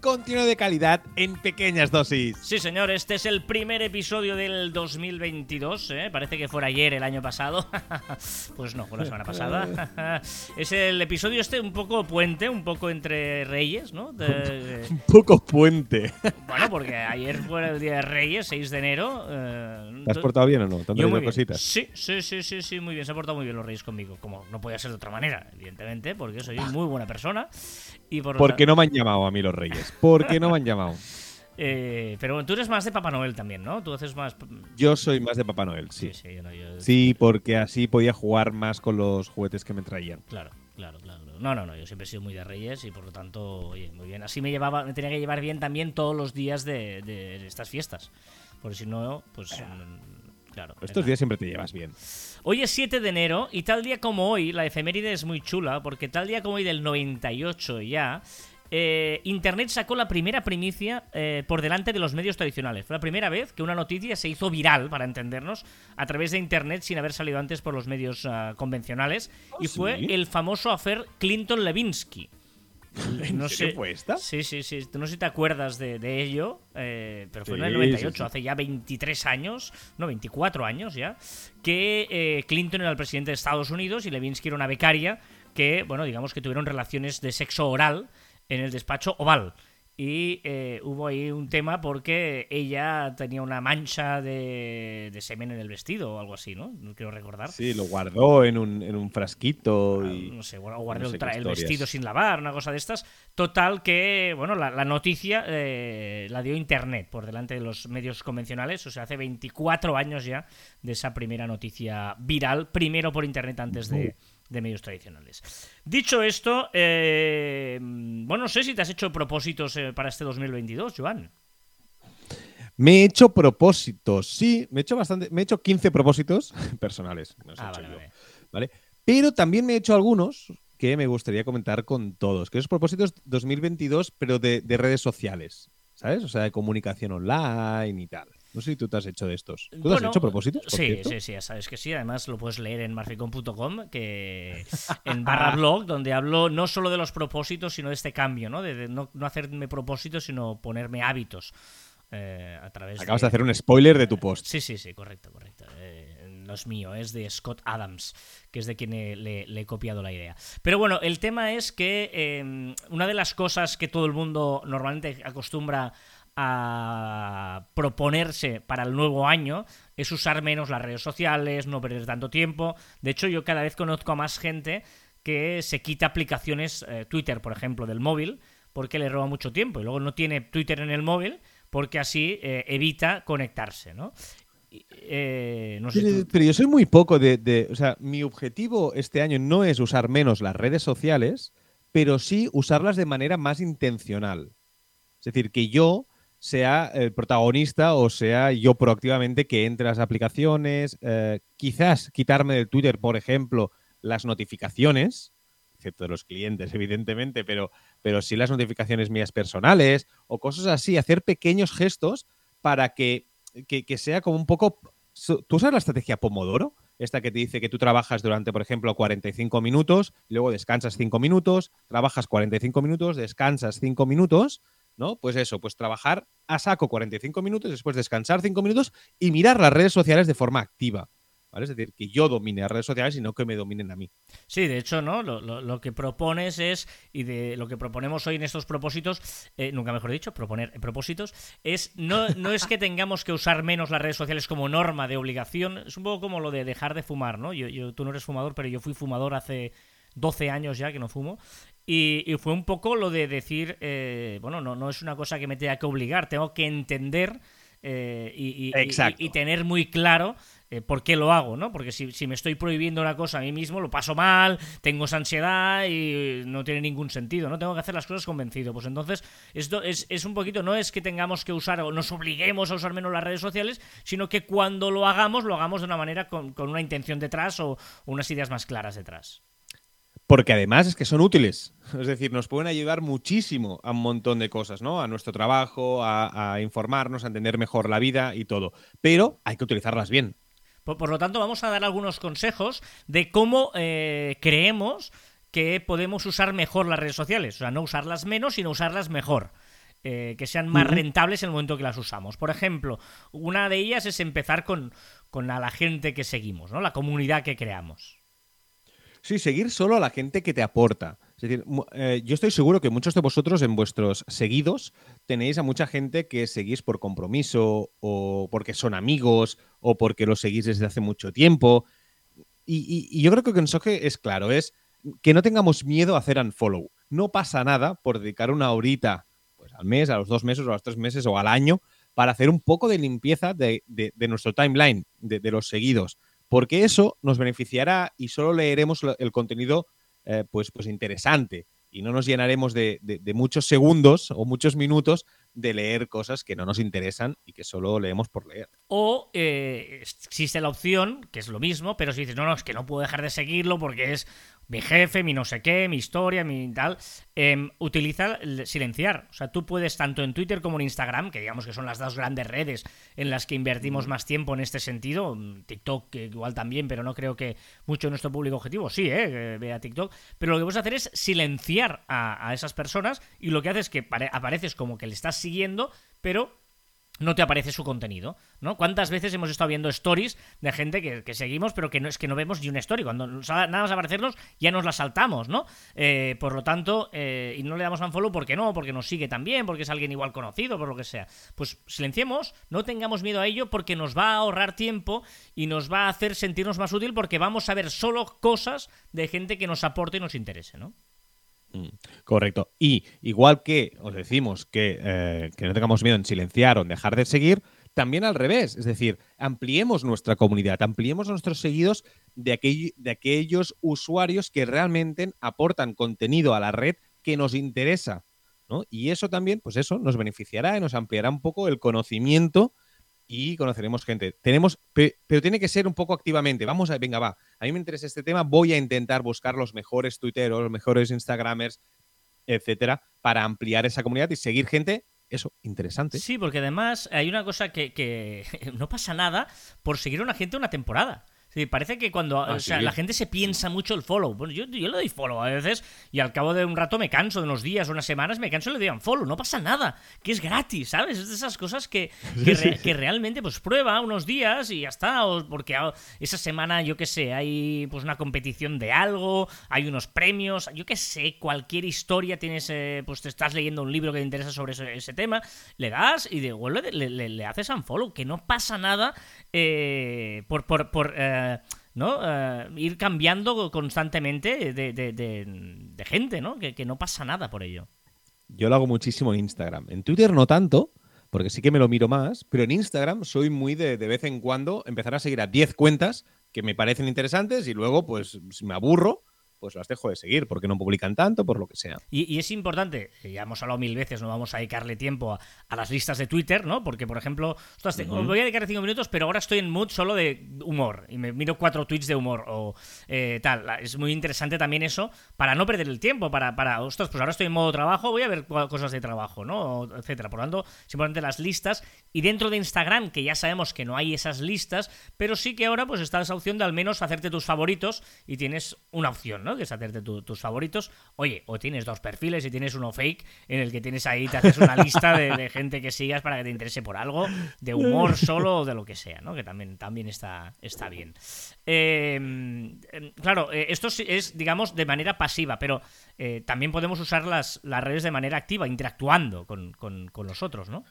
Continuo de calidad en pequeñas dosis. Sí, señor, este es el primer episodio del 2022. ¿eh? Parece que fuera ayer, el año pasado. pues no, fue la semana pasada. es el episodio este un poco puente, un poco entre reyes, ¿no? De- Un poco puente. bueno, porque ayer fue el día de Reyes, 6 de enero. eh, ¿Te has portado bien o no? ¿Te han traído cositas? Sí, sí, sí, sí, sí, muy bien. Se han portado muy bien los Reyes conmigo. Como no podía ser de otra manera, evidentemente, porque soy muy buena persona. Y por lo ¿Por qué ta- no me han llamado a mí los reyes? ¿Por qué no me han llamado? eh, pero bueno, tú eres más de Papá Noel también, ¿no? Tú haces más. Yo soy más de Papá Noel, sí. Sí, sí, yo no, yo- Sí, porque así podía jugar más con los juguetes que me traían. Claro, claro, claro. No, no, no, yo siempre he sido muy de Reyes y por lo tanto, oye, muy bien. Así me llevaba, me tenía que llevar bien también todos los días de, de estas fiestas. Porque si no, pues. mm, Claro. Estos era- días siempre te llevas bien. Hoy es 7 de enero y tal día como hoy, la efeméride es muy chula, porque tal día como hoy del 98 ya, eh, Internet sacó la primera primicia eh, por delante de los medios tradicionales. Fue la primera vez que una noticia se hizo viral, para entendernos, a través de Internet sin haber salido antes por los medios ah, convencionales. y ¿sí? fue el famoso afer Clinton-Levinsky. ¿En serio fue esta? Sí, sí, sí. No sé si te acuerdas de, de ello, eh, pero fue en el Sí, 98, sí, sí. hace ya 23 años, no, 24 años ya, que Clinton era el presidente de Estados Unidos y Levinsky era una becaria que, bueno, digamos que tuvieron relaciones de sexo oral en el despacho oval. Y eh, hubo ahí un tema porque ella tenía una mancha de, de semen en el vestido o algo así, ¿no? No quiero recordar. Sí, lo guardó en un, en un frasquito Ah, y... no sé, o guardé no sé el, vestido sin lavar, una cosa de estas. Total que, bueno, la, la noticia eh, la dio Internet por delante de los medios convencionales, o sea, hace 24 años ya de esa primera noticia viral, primero por Internet antes de, de medios tradicionales. Dicho esto, eh, bueno, no sé si te has hecho propósitos eh, para este 2022, Joan. Me he hecho propósitos, sí, me he hecho bastante, me he hecho 15 propósitos personales, me los he Ah, hecho vale, yo, vale. ¿vale? Pero también me he hecho algunos que me gustaría comentar con todos, que esos propósitos 2022, pero de, de redes sociales, ¿sabes? O sea, de comunicación online y tal. No sé si tú te has hecho de estos. ¿Tú te has hecho propósitos? por Sí, cierto? sí, sí, ya sabes que sí. Además lo puedes leer en marficom.com, que en barra blog, donde hablo no solo de los propósitos, sino de este cambio, ¿no? De, de no, no hacerme propósitos, sino ponerme hábitos eh, a través Acabas de hacer un spoiler de tu post. Sí, sí, sí, correcto, correcto. Eh, no es mío, es de Scott Adams, que es de quien he- le, le he copiado la idea. Pero bueno, el tema es que eh, una de las cosas que todo el mundo normalmente acostumbra a proponerse para el nuevo año es usar menos las redes sociales, no perder tanto tiempo. De hecho, yo cada vez conozco a más gente que se quita aplicaciones, eh, Twitter, por ejemplo, del móvil, porque le roba mucho tiempo. Y luego no tiene Twitter en el móvil porque así eh, evita conectarse, ¿no? Eh, no sé Pero, tú- pero yo soy muy poco de, de- O sea, mi objetivo este año no es usar menos las redes sociales, pero sí usarlas de manera más intencional. Es decir, que yo sea el protagonista o sea yo proactivamente que entre las aplicaciones, eh, quizás quitarme del Twitter, por ejemplo, las notificaciones, excepto de los clientes, evidentemente, pero, pero sí las notificaciones mías personales o cosas así, hacer pequeños gestos para que, que, sea como un poco... ¿Tú sabes la estrategia Pomodoro? Esta que te dice que tú trabajas durante, por ejemplo, 45 minutos, luego descansas 5 minutos, trabajas 45 minutos, descansas 5 minutos, ¿no? Pues eso, pues trabajar a saco 45 minutos, después descansar 5 minutos y mirar las redes sociales de forma activa. ¿Vale? Es decir, que yo domine las redes sociales y no que me dominen a mí. Sí, de hecho, ¿no? Lo, lo- lo que propones es, y de lo que proponemos hoy en estos propósitos, eh, nunca mejor dicho, proponer eh, propósitos, es no, no es que tengamos que usar menos las redes sociales como norma de obligación, es un poco como lo de dejar de fumar, ¿no? Yo, yo- tú no eres fumador, pero yo fui fumador hace 12 años ya que no fumo. Y, y fue un poco lo de decir, eh, bueno, no, no es una cosa que me tenga que obligar, tengo que entender eh, y, tener muy claro eh, por qué lo hago, ¿no? Porque si, si me estoy prohibiendo una cosa a mí mismo, lo paso mal, tengo esa ansiedad y no tiene ningún sentido, ¿no? Tengo que hacer las cosas convencido. Pues entonces, esto es, es un poquito, no es que tengamos que usar o nos obliguemos a usar menos las redes sociales, sino que cuando lo hagamos, lo hagamos de una manera con, con una intención detrás o unas ideas más claras detrás. Porque además es que son útiles. Es decir, nos pueden ayudar muchísimo a un montón de cosas, ¿no? A nuestro trabajo, a, informarnos, a entender mejor la vida y todo. Pero hay que utilizarlas bien. Por, lo tanto, vamos a dar algunos consejos de cómo eh, creemos que podemos usar mejor las redes sociales. O sea, no usarlas menos, sino usarlas mejor. Eh, que sean más rentables en el momento que las usamos. Por ejemplo, una de ellas es empezar con, con a la gente que seguimos, ¿no? La comunidad que creamos. Sí, seguir solo a la gente que te aporta. Es decir, eh, yo estoy seguro que muchos de vosotros en vuestros seguidos tenéis a mucha gente que seguís por compromiso o porque son amigos o porque los seguís desde hace mucho tiempo. Y, yo creo que el mensaje es claro, es que no tengamos miedo a hacer unfollow. No pasa nada por dedicar una horita pues, al mes, a los dos meses o a los tres meses o al año para hacer un poco de limpieza de, nuestro timeline, de los seguidos porque eso nos beneficiará y solo leeremos el contenido eh, pues, pues interesante y no nos llenaremos de, muchos segundos o muchos minutos de leer cosas que no nos interesan y que solo leemos por leer. O eh, existe la opción, que es lo mismo, pero si dices, no, no, es que no puedo dejar de seguirlo porque es mi jefe, mi no sé qué, mi historia, mi tal, eh, utiliza silenciar. O sea, tú puedes tanto en Twitter como en Instagram, que digamos que son las dos grandes redes en las que invertimos más tiempo en este sentido, mm, TikTok igual también, pero no creo que mucho de nuestro público objetivo, sí, eh, vea TikTok, pero lo que puedes hacer es silenciar a, a esas personas y lo que haces es que apareces como que le estás siguiendo, pero no te aparece su contenido, ¿no? ¿Cuántas veces hemos estado viendo stories de gente que, seguimos, pero que no es que no vemos ni una story? Cuando nada más aparecernos, ya nos la saltamos, ¿no? Eh, por lo tanto, eh, y no le damos un follow, ¿por qué no? Porque nos sigue también, porque es alguien igual conocido, por lo que sea. Pues silenciemos, no tengamos miedo a ello, porque nos va a ahorrar tiempo y nos va a hacer sentirnos más útil, porque vamos a ver solo cosas de gente que nos aporte y nos interese, ¿no? Mm, correcto. Y igual que os decimos eh, que, no tengamos miedo en silenciar o en dejar de seguir, también al revés. Es decir, ampliemos nuestra comunidad, ampliemos nuestros seguidos de, de aquellos usuarios que realmente aportan contenido a la red que nos interesa. Y eso también, pues eso, nos beneficiará y nos ampliará un poco el conocimiento y conoceremos gente. Tenemos, pero tiene que ser un poco activamente. Vamos a, venga, va. A mí me interesa este tema, voy a intentar buscar los mejores tuiteros, los mejores instagramers, etcétera, para ampliar esa comunidad y seguir gente eso, interesante. Sí, porque además hay una cosa que, que, no pasa nada por seguir a una gente una temporada. Sí, parece que cuando ah, o sea, la gente se piensa mucho el follow. Bueno, yo, yo, le doy follow a veces y al cabo de un rato me canso, de unos días unas semanas, me canso y le doy un follow. No pasa nada, que es gratis, ¿sabes? Es de esas cosas que, que, realmente pues prueba unos días y ya está. O porque esa semana, yo qué sé, hay pues una competición de algo, hay unos premios, yo qué sé, cualquier historia tienes, eh, pues te estás leyendo un libro que te interesa sobre ese, tema, le das y de le, le, le, haces unfollow, que no pasa nada eh, por... por, por eh, ¿no? Eh, ir cambiando constantemente de, gente, ¿no? Que, no pasa nada por ello. Yo lo hago muchísimo en Instagram. En Twitter no tanto, porque sí que me lo miro más, pero en Instagram soy muy de, de vez en cuando empezar a seguir a 10 cuentas que me parecen interesantes y luego pues me aburro pues las dejo de seguir porque no publican tanto, por lo que sea. Y, es importante, ya hemos hablado mil veces, no vamos a dedicarle tiempo a, las listas de Twitter, ¿no? Porque, por ejemplo, ostras, voy a dedicar cinco minutos, pero ahora estoy en mood solo de humor y me miro cuatro tweets de humor o eh, tal. Es muy interesante también eso para no perder el tiempo, para, para, ostras, pues ahora estoy en modo trabajo, voy a ver cosas de trabajo, ¿no? Etcétera. Por lo tanto, es importante las listas. Y dentro de Instagram, que ya sabemos que no hay esas listas, pero sí que ahora pues está esa opción de al menos hacerte tus favoritos y tienes una opción, ¿no? Que es hacerte tus favoritos. Oye, o tienes dos perfiles y tienes uno fake en el que tienes ahí, te haces una lista de, gente que sigas para que te interese por algo, de humor solo o de lo que sea, ¿no? Que también, también está, está bien. Em, em, claro, eh, esto es, digamos, de manera pasiva, pero eh, también podemos usar las, las redes de manera activa, interactuando con, con, con los otros, ¿no?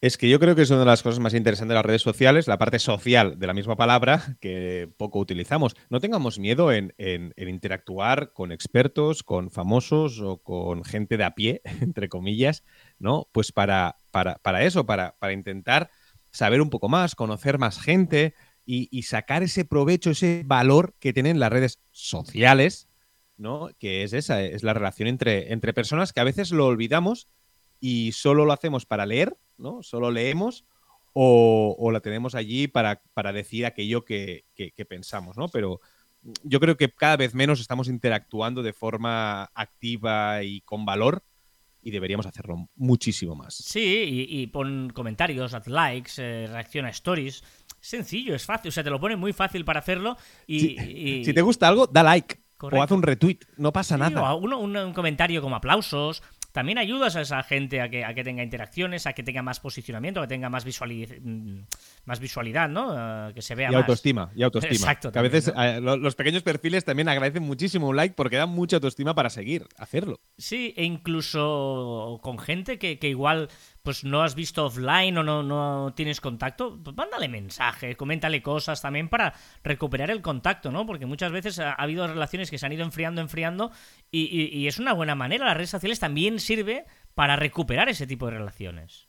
Es que yo creo que es una de las cosas más interesantes de las redes sociales, la parte social de la misma palabra que poco utilizamos. No tengamos miedo en, interactuar con expertos, con famosos o con gente de a pie, entre comillas, ¿no? Pues para, para, eso, para, para, intentar saber un poco más, conocer más gente y, sacar ese provecho, ese valor que tienen las redes sociales, ¿no? Que es esa, es la relación entre, entre personas que a veces lo olvidamos y solo lo hacemos para leer ¿no? Solo leemos o, la tenemos allí para, decir aquello que, pensamos, ¿no? Pero, yo creo que cada vez menos estamos interactuando de forma activa y con valor y deberíamos hacerlo muchísimo más. Sí, y, pon comentarios, haz likes, eh, reacciona a stories. Sencillo, es fácil, o sea, te lo pone muy fácil para hacerlo y... Si, te gusta algo, da like. O haz un retweet, no pasa nada. O un, comentario como aplausos, también ayudas a esa gente a que, a que tenga interacciones, a que tenga más posicionamiento, a que tenga más, mm, más visualidad, ¿no? que se vea y autoestima, y autoestima. Exacto. Que a veces eh, los pequeños perfiles también agradecen muchísimo un like porque dan mucha autoestima para seguir, hacerlo. Sí, e incluso con gente que, que igual pues no has visto offline o no, no tienes contacto, pues mándale mensaje, coméntale cosas también para recuperar el contacto, ¿no? Porque muchas veces ha, habido relaciones que se han ido enfriando, enfriando y, es una buena manera. Las redes sociales también sirve para recuperar ese tipo de relaciones.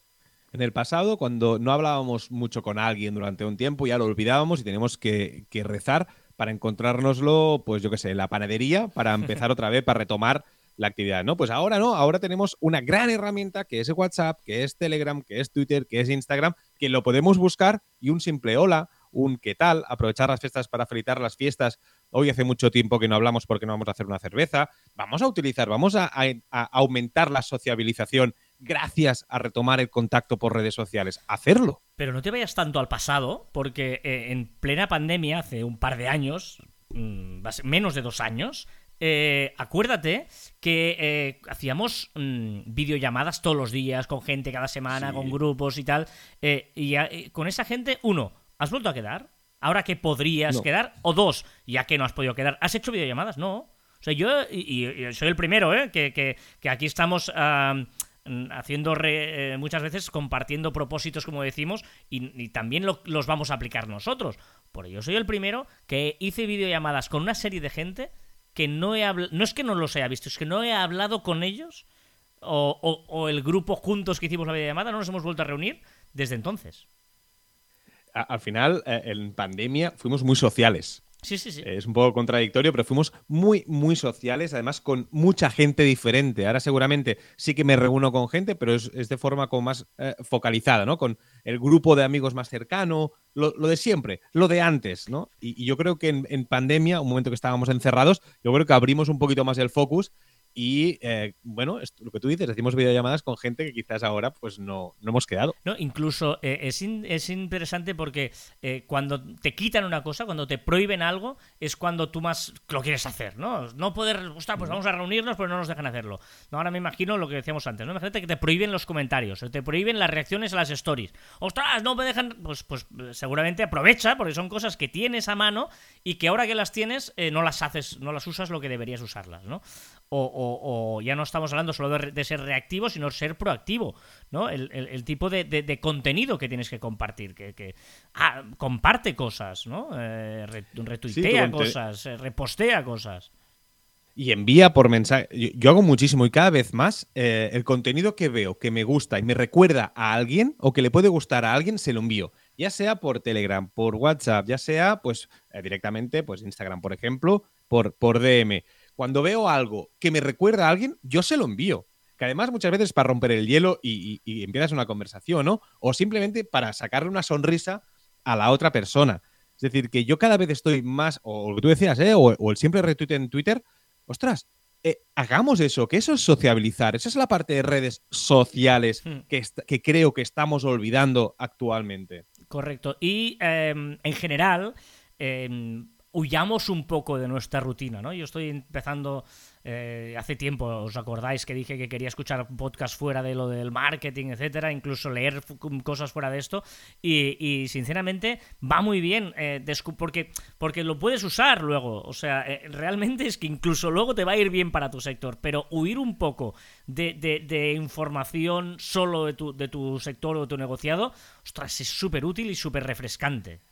En el pasado, cuando no hablábamos mucho con alguien durante un tiempo, ya lo olvidábamos y teníamos que, que rezar para encontrárnoslo, pues yo qué sé, en la panadería, para empezar otra vez, para retomar la actividad, ¿no? Pues ahora no, ahora tenemos una gran herramienta que es WhatsApp, que es Telegram, que es Twitter, que es Instagram, que lo podemos buscar y un simple hola, un qué tal, aprovechar las fiestas para felicitar las fiestas. Hoy hace mucho tiempo que no hablamos porque no vamos a hacer una cerveza. Vamos a utilizar, vamos a, aumentar la sociabilización gracias a retomar el contacto por redes sociales. Hacerlo. Pero no te vayas tanto al pasado, porque eh, en plena pandemia, hace un par de años, mm, menos de dos años, eh, acuérdate que eh, hacíamos mm, videollamadas todos los días con gente cada semana, con grupos y tal. Eh, y con esa gente, uno, ¿has vuelto a quedar? Ahora que podrías quedar. O dos, ya que no has podido quedar, ¿has hecho videollamadas? No. O sea, yo y, soy el primero, ¿eh? Que, que, aquí estamos haciendo muchas veces compartiendo propósitos, como decimos, y, también los vamos a aplicar nosotros. Por ello, soy el primero que hice videollamadas con una serie de gente que no he hablado, no es que no los haya visto, es que no he hablado con ellos o, el grupo juntos que hicimos la videollamada, no nos hemos vuelto a reunir desde entonces. al final, eh, en pandemia, fuimos muy sociales. Sí, sí, sí. Es un poco contradictorio, pero fuimos muy, muy sociales, además con mucha gente diferente. Ahora seguramente sí que me reúno con gente, pero es, de forma como más eh, focalizada, ¿no? Con el grupo de amigos más cercano, lo, de siempre, lo de antes, ¿no? Y, yo creo que en, en, pandemia, un momento que estábamos encerrados, yo creo que abrimos un poquito más el focus y eh, bueno, lo que tú dices, decimos videollamadas con gente que quizás ahora pues no, no hemos quedado. No, incluso eh, es, es, interesante porque eh, cuando te quitan una cosa, cuando te prohíben algo, es cuando tú más lo quieres hacer, ¿no? No poder, ostras, pues vamos a reunirnos, pero no nos dejan hacerlo. No, ahora me imagino lo que decíamos antes, ¿no? Imagínate que te prohíben los comentarios, te prohíben las reacciones a las stories. Ostras, no me dejan, pues, pues seguramente aprovecha, porque son cosas que tienes a mano y que ahora que las tienes no las haces, no las usas lo que deberías usarlas, ¿no? O, ya no estamos hablando solo de, ser reactivo, sino ser proactivo, ¿no? El, tipo de, contenido que tienes que compartir, que, ah, comparte cosas, ¿no? Eh, retuitea cosas, eh, repostea cosas. Y envía por mensaje. Yo, hago muchísimo y cada vez más eh, el contenido que veo, que me gusta y me recuerda a alguien o que le puede gustar a alguien, se lo envío. Ya sea por Telegram, por WhatsApp, ya sea pues directamente, pues Instagram, por ejemplo, por, por DM cuando veo algo que me recuerda a alguien, yo se lo envío. Que además muchas veces para romper el hielo y, empiezas una conversación, ¿no? O simplemente para sacarle una sonrisa a la otra persona. Es decir, que yo cada vez estoy más, o lo que tú decías, ¿eh? o, el siempre retweet en Twitter, ostras, eh, hagamos eso, que eso es sociabilizar. Esa es la parte de redes sociales hmm. que, que, creo que estamos olvidando actualmente. Correcto. Y em, en general, em, huyamos un poco de nuestra rutina, ¿no? Yo estoy empezando, eh, hace tiempo, ¿os acordáis que dije que quería escuchar podcast fuera de lo del marketing, etcétera, incluso leer cosas fuera de esto, y, sinceramente va muy bien, eh, porque, porque lo puedes usar luego, o sea, eh, realmente es que incluso luego te va a ir bien para tu sector, pero huir un poco de, de información solo de tu, de tu sector o de tu negociado, ostras, es súper útil y súper refrescante.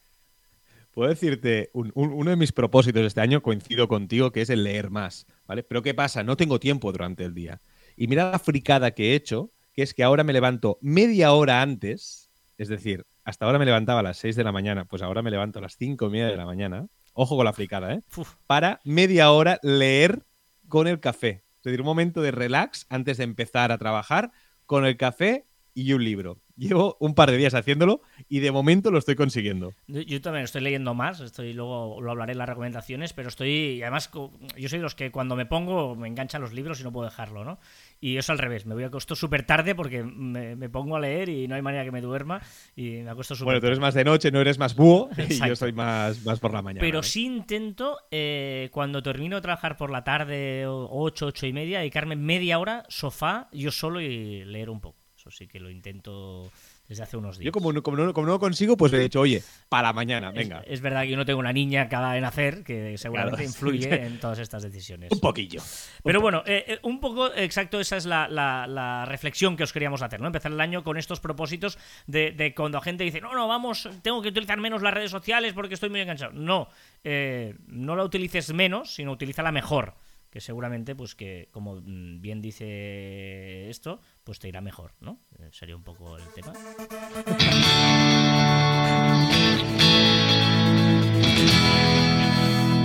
Puedo decirte, uno de mis propósitos este año coincido contigo, que es el leer más, ¿vale? Pero ¿qué pasa? No tengo tiempo durante el día. Y mira la fricada que he hecho, que es que ahora me levanto media hora antes, es decir, hasta ahora me levantaba a las 6 de la mañana, pues ahora me levanto a las 5 y media de la mañana, ojo con la fricada, ¿eh? Para media hora leer con el café. Es decir, un momento de relax antes de empezar a trabajar con el café y un libro. Llevo un par de días haciéndolo y de momento lo estoy consiguiendo. Yo, también estoy leyendo más, estoy luego lo hablaré en las recomendaciones, pero estoy además yo soy de los que cuando me pongo me enganchan los libros y no puedo dejarlo, ¿no? Y eso al revés, me voy a acostar súper tarde porque me, me pongo a leer y no hay manera que me duerma y me acuesto súper Bueno, tú eres más de noche, no eres más búho y yo soy más, más por la mañana. Pero ¿eh? sí intento, eh, cuando termino de trabajar por la tarde, o- ocho, ocho y media, dedicarme media hora, sofá, yo solo y leer un poco. Eso sí que lo intento desde hace unos días. Yo como no, como, no, como no lo consigo, pues le he dicho, oye, para mañana, venga. Es, verdad que yo no tengo una niña que acaba de nacer, que seguramente Claro, influye en todas estas decisiones. Un poquillo. Pero bueno, eh, eh, un poco exacto, esa es la, la- la reflexión que os queríamos hacer, ¿no? Empezar el año con estos propósitos de, de cuando la gente dice, no, no, vamos, tengo que utilizar menos las redes sociales porque estoy muy enganchado. No, eh, no la utilices menos, sino utilízala mejor. Que seguramente, pues que, como mm, bien dice esto, pues te irá mejor, ¿no? Eh, sería un poco el tema.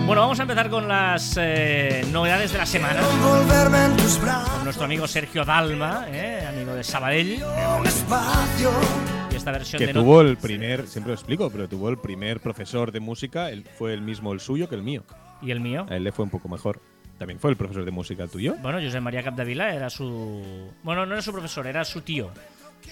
Bueno, vamos a empezar con las eh, novedades de la semana. Con nuestro amigo Sergio Dalma, eh, amigo de Sabadell, y esta versión Que de tuvo el primer, siempre lo explico, pero tuvo el primer profesor de música, él fue el mismo el suyo que el mío. y el mío. A él le fue un poco mejor. También fue el profesor de música tuyo. Bueno, José María Capdevila era su. Bueno, no era su profesor, era su tío.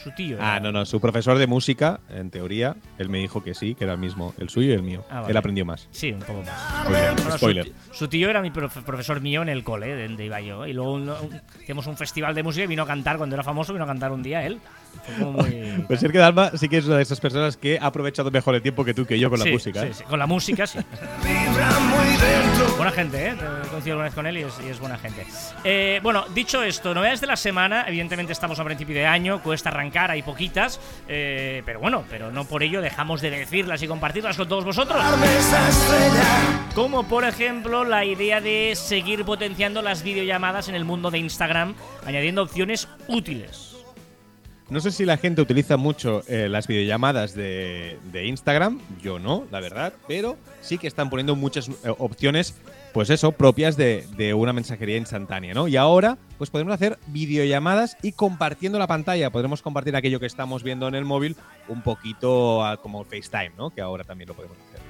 Su tío. Ah, no, no, su profesor de música, en teoría, él me dijo que sí, que era el mismo, el suyo y el mío. Ah, vale. Él aprendió más. Sí, un poco más. Spoiler. Bueno, su, spoiler. ti- su tío era mi profe- profesor mío en el cole, de donde iba yo. Y luego un- un- hicimos un festival de música y vino a cantar, cuando era famoso, vino a cantar un día él. Muy. Pues Sergio Dalma sí que es una de esas personas que ha aprovechado mejor el tiempo que tú que yo con la música. sí, ¿eh? sí, Con la música, sí. Buena gente, ¿eh? He coincidido alguna vez con él y es, y es buena gente. Eh, bueno, dicho esto, novedades de la semana. Evidentemente estamos a principio de año, cuesta arrancar, hay poquitas. eh, pero bueno, pero no por ello dejamos de decirlas y compartirlas con todos vosotros. Como por ejemplo la idea de seguir potenciando las videollamadas en el mundo de Instagram, añadiendo opciones útiles. No sé si la gente utiliza mucho eh, las videollamadas de, de Instagram, yo no, la verdad, pero sí que están poniendo muchas eh, opciones, pues eso, propias de, de una mensajería instantánea, ¿no? Y ahora, pues podemos hacer videollamadas y compartiendo la pantalla, podremos compartir aquello que estamos viendo en el móvil un poquito ah, como FaceTime, ¿no? Que ahora también lo podemos hacer.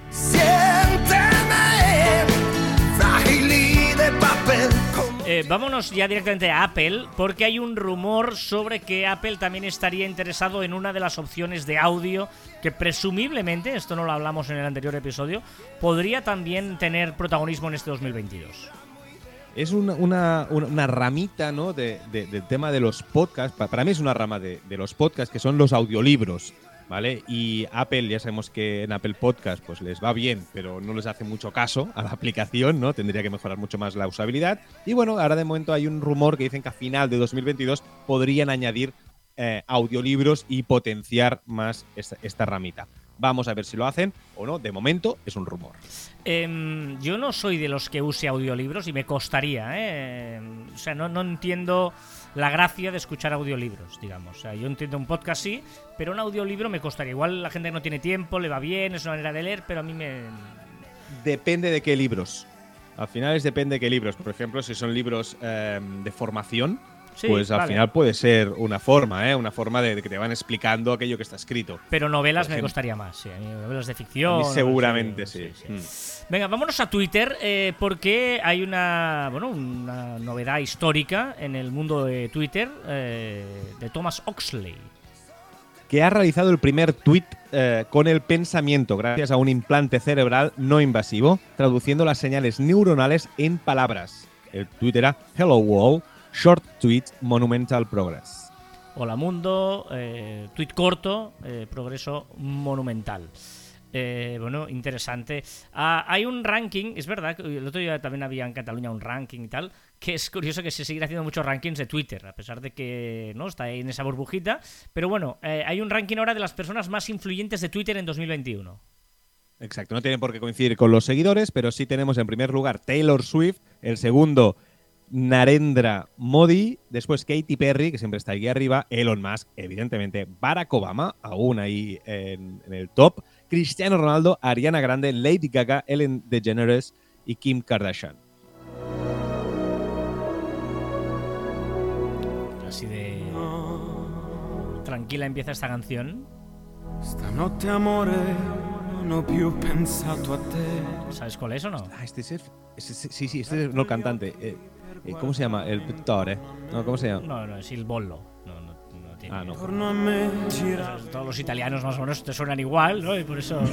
Eh, vámonos ya directamente a Apple, porque hay un rumor sobre que Apple también estaría interesado en una de las opciones de audio que presumiblemente, esto no lo hablamos en el anterior episodio, podría también tener protagonismo en este 2022. Es una, una, una- ramita, ¿no? De, de- del tema de los podcasts. Pa- Para mí es una rama de, de los podcasts que son los audiolibros, ¿vale? Y Apple, ya sabemos que en Apple Podcast pues les va bien, pero no les hace mucho caso a la aplicación, ¿no? Tendría que mejorar mucho más la usabilidad. Y bueno, ahora de momento hay un rumor que dicen que a final de 2022 podrían añadir eh, audiolibros y potenciar más esta, ramita. Vamos a ver si lo hacen o no. De momento es un rumor. Em, yo no soy de los que use audiolibros y me costaría, ¿eh? O sea, no, no entiendo la gracia de escuchar audiolibros, digamos. O sea, yo entiendo un podcast sí, pero un audiolibro me costaría. Igual la gente no tiene tiempo, le va bien, es una manera de leer, pero a mí me... Depende de qué libros. Al final es depende de qué libros. Por ejemplo, si son libros eh, de formación, Sí, pues al vale. final puede ser una forma, ¿eh? Una forma de, de que te van explicando aquello que está escrito. Pero novelas me costaría más, sí. A mí novelas de ficción. seguramente sí. Mm. Venga, vámonos a Twitter eh, porque hay una, bueno, una novedad histórica en el mundo de Twitter eh, de Thomas Oxley. Que ha realizado el primer tweet eh, con el pensamiento gracias a un implante cerebral no invasivo, traduciendo las señales neuronales en palabras. El tweet era Hello World, Short Tweet Monumental Progress. Hola mundo, tweet corto, progreso monumental. Eh, bueno, interesante. Ah, hay un ranking, es verdad, el otro día también había en Cataluña un ranking y tal, que es curioso que se siguen haciendo muchos rankings de Twitter, a pesar de que no está ahí en esa burbujita. Pero bueno, eh, hay un ranking ahora de las personas más influyentes de Twitter en 2021. Exacto, no tiene por qué coincidir con los seguidores, pero sí tenemos en primer lugar Taylor Swift, el segundo Narendra Modi, después Katy Perry, que siempre está aquí arriba, Elon Musk, evidentemente, Barack Obama, aún ahí en el top, Cristiano Ronaldo, Ariana Grande, Lady Gaga, Ellen DeGeneres y Kim Kardashian. Así de tranquila empieza esta canción. Stanotte amore non più pensato a te. ¿Sabes cuál es o no? Ah, este es el. este es- sí, sí, este es no el cantante. eh, eh, ¿Cómo se llama? El pittore. No, ¿cómo se llama? No, no, es il bollo. Ah, no. Todos los italianos más o menos te suenan igual, ¿no? Y por eso.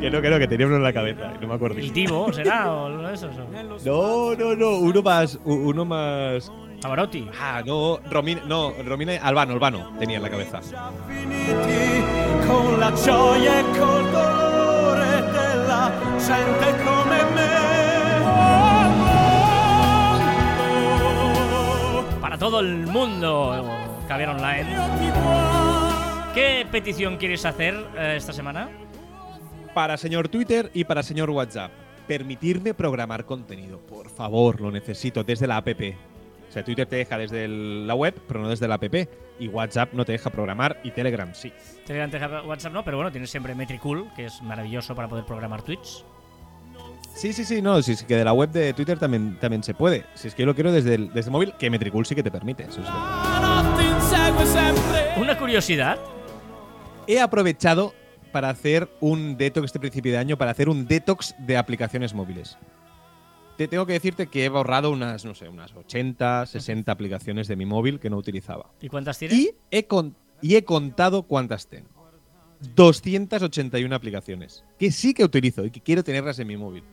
Que no, que no, que tenía uno en la cabeza. y No me acuerdo. ¿El Tivo será? ¿O uno de esos? No, no, no. Uno más. Uno más. Pavarotti. Ah, no. Romina. No, Romina. Albano, Albano. Tenía en la cabeza. con la gioia e col dolore della gente come me. Para todo el mundo, Caviar Online. ¿Qué petición quieres hacer eh, esta semana? Para señor Twitter y para señor WhatsApp. Permitirme programar contenido. Por favor, lo necesito desde la app. O sea, Twitter te deja desde el- la web, pero no desde la app. Y WhatsApp no te deja programar y Telegram sí. Telegram, Telegram, WhatsApp no, pero bueno, tienes siempre Metricool, que es maravilloso para poder programar tweets. Sí, sí, sí, no, sí, sí, que de la web de Twitter también, también se puede. Si es que yo lo quiero desde el, desde el móvil, que Metricool sí que te permite. eso es. Una curiosidad. He aprovechado para hacer un detox este principio de año, para hacer un detox de aplicaciones móviles. Te tengo que decirte que he borrado unas, no sé, unas 80, 60 aplicaciones de mi móvil que no utilizaba. ¿Y cuántas tienes? Y he, con- y he contado cuántas tengo. 281 aplicaciones. Que sí que utilizo y que quiero tenerlas en mi móvil.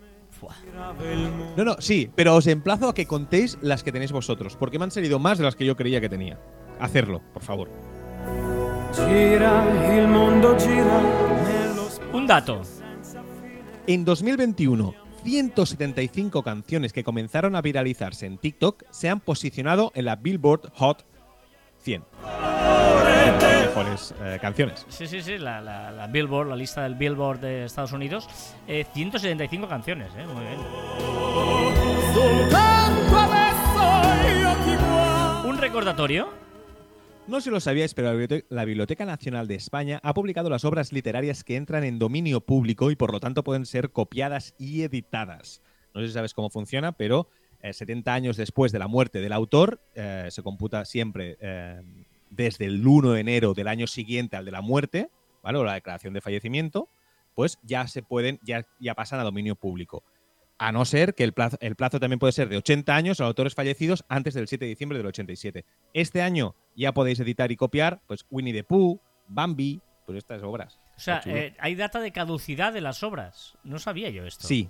No, no, sí, pero os emplazo a que contéis las que tenéis vosotros, porque me han salido más de las que yo creía que tenía. Hacerlo, por favor. Un dato. En 2021, 175 canciones que comenzaron a viralizarse en TikTok se han posicionado en la Billboard Hot 100. Mejores eh, canciones. Sí, sí, sí, la, la- la Billboard, la lista del Billboard de Estados Unidos. Eh, 175 canciones, ¿eh? Muy bien. Un recordatorio. No sé si lo sabíais, pero la Biblioteca Nacional de España ha publicado las obras literarias que entran en dominio público y por lo tanto pueden ser copiadas y editadas. No sé si sabes cómo funciona, pero eh, 70 años después de la muerte del autor, eh, se computa siempre eh, desde el 1 de enero del año siguiente al de la muerte, ¿vale? O la declaración de fallecimiento, pues ya se pueden, ya, ya pasan a dominio público. A no ser que el plazo, el plazo también puede ser de 80 años a autores fallecidos antes del 7 de diciembre del 87. Este año ya podéis editar y copiar, pues Winnie the Pooh, Bambi, pues estas obras. O sea, eh, hay data de caducidad de las obras. No sabía yo esto. Sí,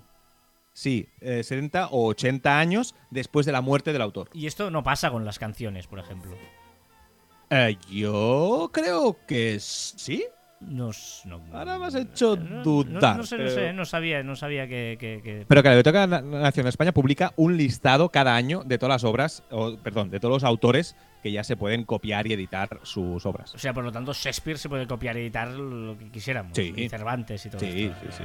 sí, eh, 70 o 80 años después de la muerte del autor. Y esto no pasa con las canciones, por ejemplo. Eh, yo creo que sí. No, s- no- Ahora me has hecho no- no- dudar. No, sé, no sé, no sabía, no sabía que, que- que- Pero que la Biblioteca Na- Nacional de España publica un listado cada año de todas las obras, o, perdón, de todos los autores que ya se pueden copiar y editar sus obras. O sea, por lo tanto, Shakespeare se puede copiar y editar lo que quisiéramos. Sí. Y Cervantes y todo Sí, esto. sí, sí.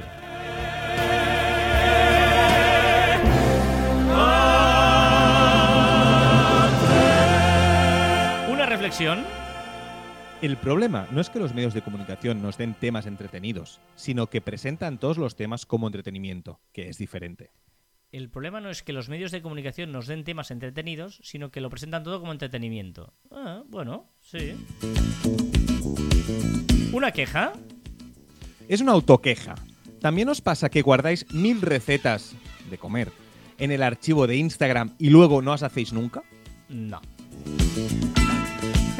Reflexión. El problema no es que los medios de comunicación nos den temas entretenidos, sino que presentan todos los temas como entretenimiento, que es diferente. El problema no es que los medios de comunicación nos den temas entretenidos, sino que lo presentan todo como entretenimiento. Ah, bueno, sí. Una queja. Es una autoqueja. También os pasa que guardáis mil recetas de comer en el archivo de Instagram y luego no las hacéis nunca. No.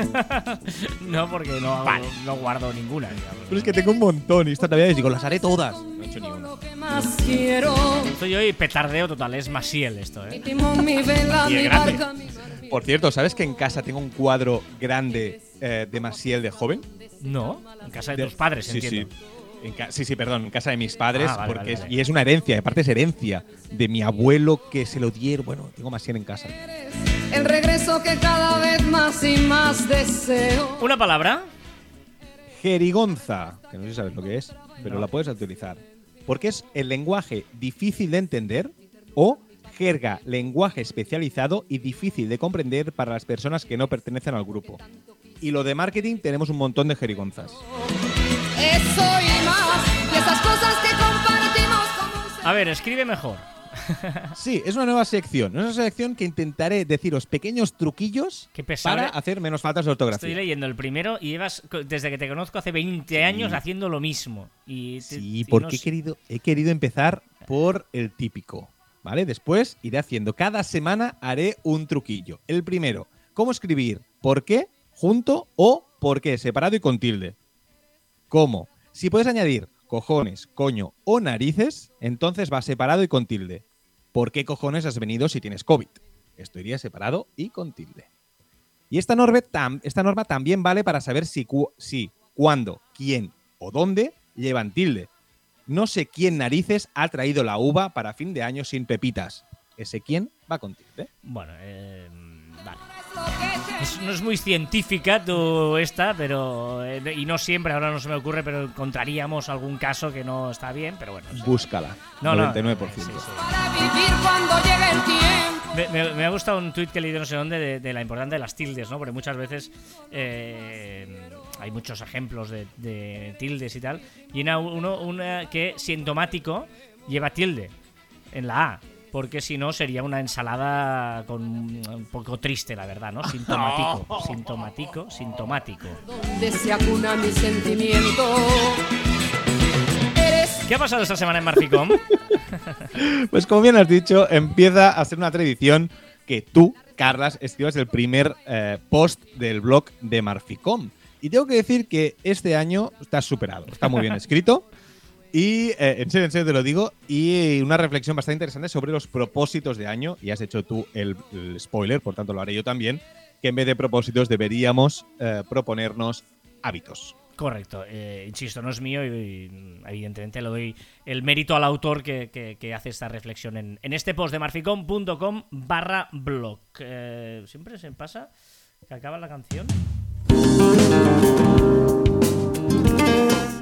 no, porque no, hago- no guardo ninguna, digamos. Pero es que tengo un montón y estas navidades digo, las haré todas. No he hecho ni una. Más. Estoy hoy petardeo total, es Masiel esto, ¿eh? Y es grande. Por cierto, ¿sabes que en casa tengo un cuadro grande eh, de Masiel de joven? No, en casa de De- tus padres, sí, entiendo. Sí. En sí, sí, perdón, en casa de mis padres, Ah, vale, porque vale, es- vale. y es una herencia, aparte es herencia de mi abuelo que se lo dieron. Bueno, tengo Masiel en casa. El regreso que cada vez más y más deseo. Una palabra. Jerigonza, que no sé si sabes lo que es, pero No. la puedes utilizar. Porque es el lenguaje difícil de entender o jerga, lenguaje especializado y difícil de comprender para las personas que no pertenecen al grupo. Y lo de marketing tenemos un montón de jerigonzas. Eso y más. Y esas cosas que compartimos como un A ver, escribe mejor. Sí, es una nueva sección. Es una sección que intentaré deciros pequeños truquillos Qué pesado, para ¿eh? hacer menos faltas de Estoy ortografía. leyendo el primero y llevas, desde que te conozco hace 20 años, haciendo lo mismo. Y te- Sí, porque no he querido, he querido empezar por el típico. ¿Vale? Después iré haciendo. Cada semana haré un truquillo. El primero, cómo escribir por qué, junto o por qué, separado y con tilde. ¿Cómo? Si puedes añadir cojones, coño o narices, entonces va separado y con tilde. ¿Por qué cojones has venido si tienes COVID? Esto iría separado y con tilde. Y esta norma, tam- esta norma también vale para saber si, cu- si, cuándo, quién o dónde llevan tilde. No sé quién narices ha traído la uva para fin de año sin pepitas. Ese quién va con tilde. Bueno, eh, vale. Es- no es muy científica tú esta, pero. eh, y no siempre, ahora no se me ocurre, pero encontraríamos algún caso que no está bien, pero bueno. sí. Búscala. No, no, 99%. sí, sí. Para vivir cuando llegue el tiempo. Me, me- me ha gustado un tuit que he leído no sé dónde de, de la importancia de las tildes, ¿no? Porque muchas veces eh, hay muchos ejemplos de, de tildes y tal. Y una, uno una que sintomático lleva tilde en la A. Porque si no sería una ensalada con un poco triste, la verdad, ¿no? Sintomático, sintomático, sintomático. Donde se acuna mi sentimiento. Eres ¿Qué ha pasado esta semana en Marficom? Pues como bien has dicho, empieza a ser una tradición que tú, Carlas, escribas el primer eh, post del blog de Marficom. Y tengo que decir que este año estás superado. Está muy bien escrito. Y eh, en serio, en serio te lo digo. Y una reflexión bastante interesante sobre los propósitos de año. Y has hecho tú el, spoiler, por tanto lo haré yo también. Que en vez de propósitos deberíamos eh, proponernos hábitos. Correcto, eh, insisto, no es mío y, evidentemente le doy el mérito al autor que, hace esta reflexión en, en este post de marficom.com barra blog. Eh, Siempre se pasa que acaba la canción.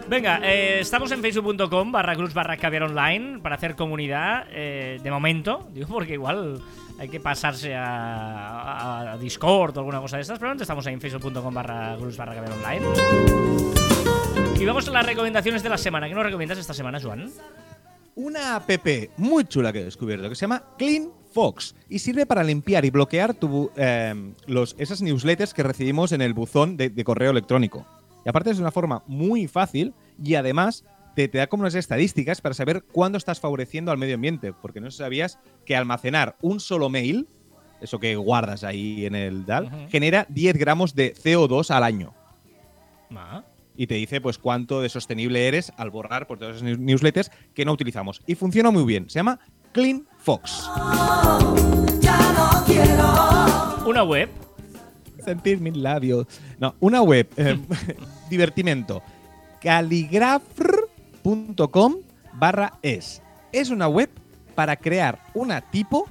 Venga, eh, estamos en facebook.com barra cruz barra caviar online para hacer comunidad eh, de momento, digo porque igual hay que pasarse a, Discord o alguna cosa de estas, pero antes estamos ahí en facebook.com barra cruz barra caviar online. Y vamos a las recomendaciones de la semana. ¿Qué nos recomiendas esta semana, Joan? una app muy chula que he descubierto que se llama Clean Fox y sirve para limpiar y bloquear tu, eh, los, esas newsletters que recibimos en el buzón de correo electrónico. Y aparte es de una forma muy fácil y además te, te da como unas estadísticas para saber cuándo estás favoreciendo al medio ambiente, porque no sabías que almacenar un solo mail, eso que guardas ahí en el DAL, genera 10 gramos de CO2 al año Ah, y te dice pues cuánto de sostenible eres al borrar por todas esas news- newsletters que no utilizamos. Y funciona muy bien. Se llama Clean Fox. Una web. Sentir mis labios. No, una web. eh, divertimento. caligrafr.com barra es. Es una web para crear una tipo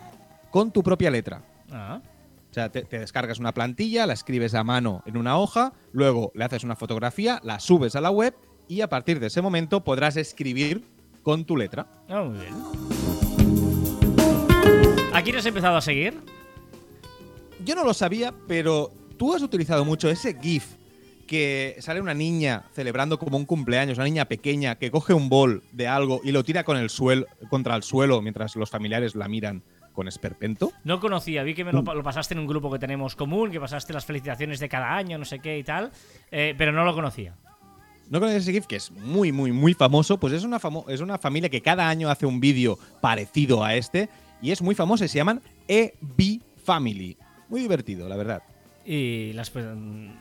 con tu propia letra. Ah, O sea, te, te descargas una plantilla, la escribes a mano en una hoja, luego le haces una fotografía, la subes a la web y a partir de ese momento podrás escribir con tu letra. ah, muy bien. ¿A quién has empezado a seguir? Yo no lo sabía, pero tú has utilizado mucho ese GIF que sale una niña celebrando como un cumpleaños, una niña pequeña que coge un bol de algo y lo tira con el suelo, contra el suelo mientras los familiares la miran con esperpento. No conocía, vi que me lo, pa- lo pasaste en un grupo que tenemos común, que pasaste las felicitaciones de cada año, no sé qué y tal, eh, pero no lo conocía. ¿No conoces ese GIF que es muy, muy, muy famoso? Pues es una, famo- es una familia que cada año hace un vídeo parecido a este y es muy famoso y se llaman EB Family. Muy divertido, la verdad. Y las pues,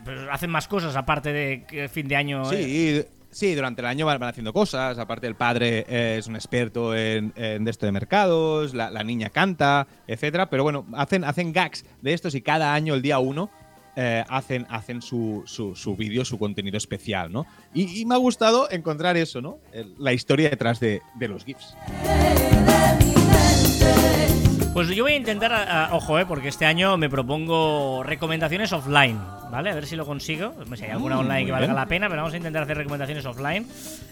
pero hacen más cosas aparte de que fin de año. eh. Sí, sí, durante el año van, van haciendo cosas. Aparte, el padre eh, es un experto en, en de esto de mercados, la, la niña canta, etcétera. Pero bueno, hacen, hacen gags de estos y cada año, el día uno, eh, hacen, hacen su, su, su vídeo, su contenido especial, ¿no? Y, y me ha gustado encontrar eso, ¿no? El- la historia detrás de, de los GIFs. Pues yo voy a intentar, a- a- ojo, eh, porque este año me propongo recomendaciones offline, ¿vale? A ver si lo consigo. Si hay alguna Mm, online que valga bien. la pena, pero vamos a intentar hacer recomendaciones offline.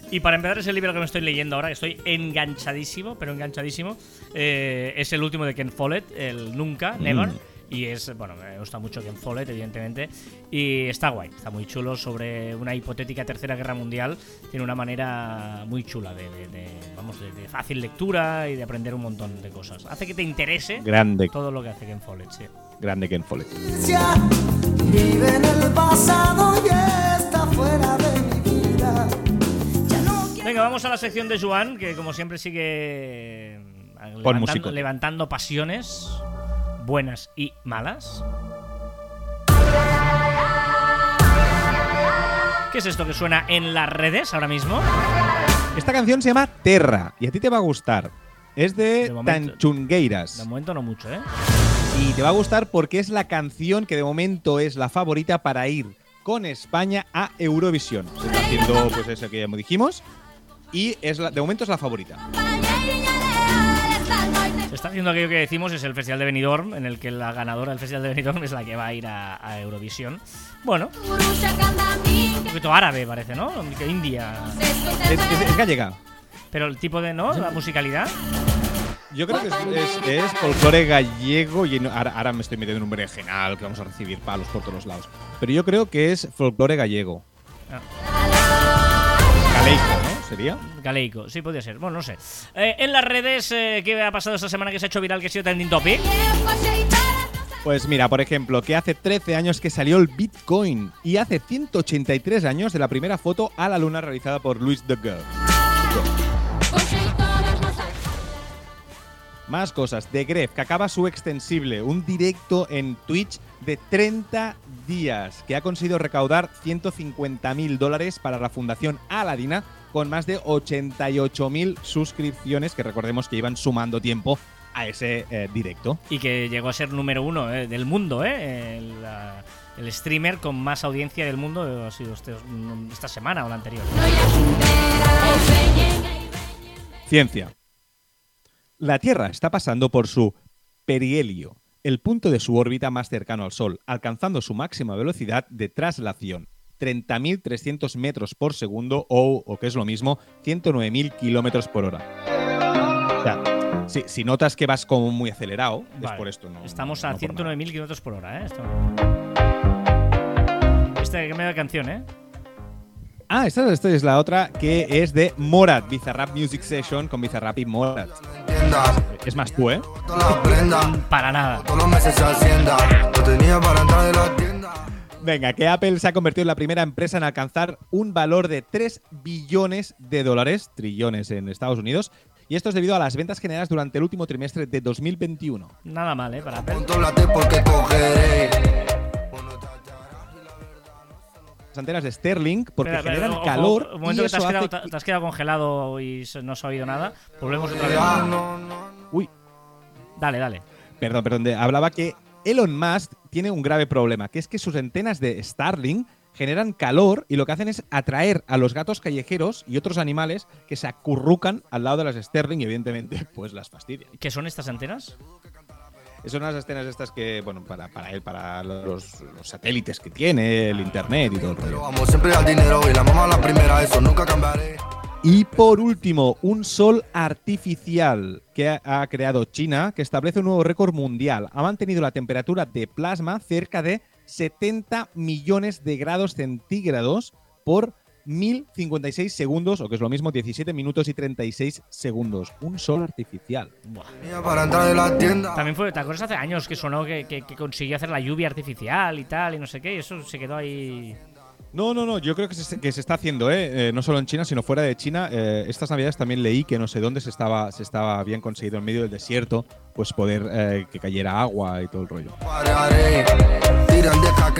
Y para empezar es el libro que me estoy leyendo ahora, que estoy enganchadísimo, pero enganchadísimo. Eh, es el último de Ken Follett, el Nunca, Never. Y es, bueno, me gusta mucho Ken Follett, evidentemente. Y está guay, está muy chulo sobre una hipotética tercera guerra mundial. Tiene una manera muy chula de, de- de, vamos, de, de fácil lectura y de aprender un montón de cosas. Hace que te interese Grande, todo lo que hace Ken Follett, sí. grande Ken Follett. Vive en el pasado y está fuera de mi vida. Venga, vamos a la sección de Joan, que como siempre sigue Pon levantando, levantando pasiones buenas y malas. ¿Qué es esto que suena en las redes ahora mismo? Esta canción se llama Terra y a ti te va a gustar. Es de, De Tanchungueiras. De momento no mucho, ¿eh? Y te va a gustar porque es la canción que de momento es la favorita para ir con España a Eurovisión. Se está haciendo, pues eso que ya dijimos. Y es la- de momento es la favorita. Se está haciendo aquello que decimos, es el Festival de Benidorm, en el que la ganadora del Festival de Benidorm es la que va a ir a, a Eurovisión. Bueno, un poquito árabe parece, ¿no? India. Es, es- es gallega. Pero el tipo de, ¿no? La musicalidad. Yo creo que es, es- es folclore gallego y ahora me estoy metiendo en un berenjenal que vamos a recibir palos por todos lados. Pero yo creo que es folclore gallego. Ah. Galeico, ¿no? ¿Sería? Galeico, sí, podría ser. Bueno, no sé. Eh, en las redes, eh, ¿qué ha pasado esta semana que se ha hecho viral, que ha sido trending topic? Pues mira, por ejemplo, que hace 13 años que salió el Bitcoin y hace 183 años de la primera foto a la luna realizada por Louis de. Más cosas. The Gref, que acaba su extensible, un directo en Twitch de 30 días, que ha conseguido recaudar 150.000 dólares para la Fundación Aladina, con más de 88.000 suscripciones, que recordemos que iban sumando tiempo a ese eh, directo. Y que llegó a ser número uno eh, del mundo, ¿eh? El, la- el streamer con más audiencia del mundo eh, ha sido este- esta semana o la anterior. Ciencia. La Tierra está pasando por su perihelio, el punto de su órbita más cercano al Sol, alcanzando su máxima velocidad de traslación, 30.300 metros por segundo o, o que es lo mismo, 109.000 kilómetros por hora. O sea, si, si notas que vas como muy acelerado, es por esto. No, Estamos a no por nada. 109.000 kilómetros por hora, ¿eh? Esto... Este cambio de canción, ¿eh? Ah, esta, esta es la otra que es de Morat, Bizarrap Music Session con Bizarrap y Morat. Es más tú, ¿eh? Para nada. Venga, que Apple se ha convertido en la primera empresa en alcanzar un valor de 3 billones de dólares, trillones en Estados Unidos, y esto es debido a las ventas generadas durante el último trimestre de 2021. Nada mal, ¿eh? Para Apple. Contrólate porque cogeré. Las antenas de Sterling porque Espera, espera, generan ojo, calor Un momento y que te has, quedado, hace te- has quedado congelado y no se ha oído nada. Volvemos otra vez. Ah, no, no. Uy, Dale, dale. perdón, perdón, de- hablaba que Elon Musk tiene un grave problema, que es que sus antenas de Starlink generan calor y lo que hacen es atraer a los gatos callejeros y otros animales que se acurrucan al lado de las Sterling y evidentemente pues las fastidian. ¿Qué son estas antenas? Son unas escenas estas que, bueno, para, para él, para los, los satélites que tiene, el internet y todo el Pero rollo. vamos siempre al dinero y la mamá la primera, eso nunca cambiaré. Y por último, un sol artificial que ha, creado China, que establece un nuevo récord mundial. Ha mantenido la temperatura de plasma cerca de 70 millones de grados centígrados por 1056 segundos, o que es lo mismo, 17 minutos y 36 segundos. Un sol artificial. También fue, ¿te acuerdas hace años que sonó que- que consiguió hacer la lluvia artificial y tal y no sé qué? Y eso se quedó ahí. No, no, no, yo creo que se, que se está haciendo, ¿eh? Eh, no solo en China, sino fuera de China. Eh, estas navidades también leí que no sé dónde se estaba, se estaba bien conseguido en medio del desierto, pues poder eh, que cayera agua y todo el rollo.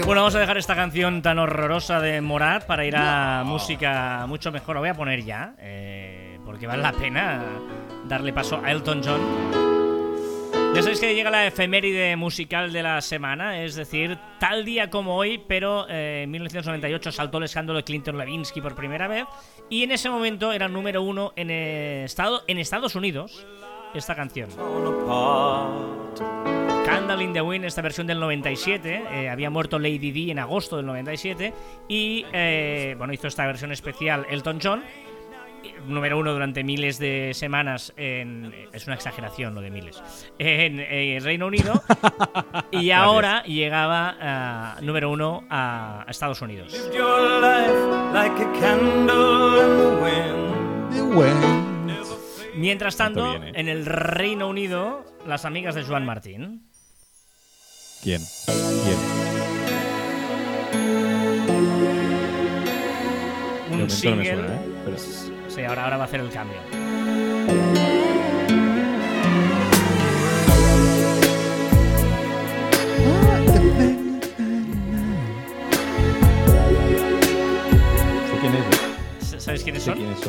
Bueno, vamos a dejar esta canción tan horrorosa de Morat para ir a música mucho mejor. Lo voy a poner ya, eh, porque vale la pena darle paso a Elton John. Ya sabéis que llega la efeméride musical de la semana, es decir, tal día como hoy, pero eh, en 1998 saltó el escándalo de Clinton Levinsky por primera vez y en ese momento era número uno en, eh, estado, en Estados Unidos esta canción. Candle in the Wind, esta versión del 97, eh, había muerto Lady Di en agosto del 97 y eh, bueno, hizo esta versión especial Elton John número uno durante miles de semanas en. Es una exageración lo de miles. En, eh, Reino Unido. y ahora llegaba a número uno a Estados Unidos. Mientras Tanto bien, ¿eh? en el Reino Unido, las amigas de Joan Martín. ¿Quién? ¿Quién? Un momento no me single. suena, ¿eh? Pero- Sí, ahora, ahora va a hacer el cambio. Sé quién es. S- ¿Sabes quiénes son? quiénes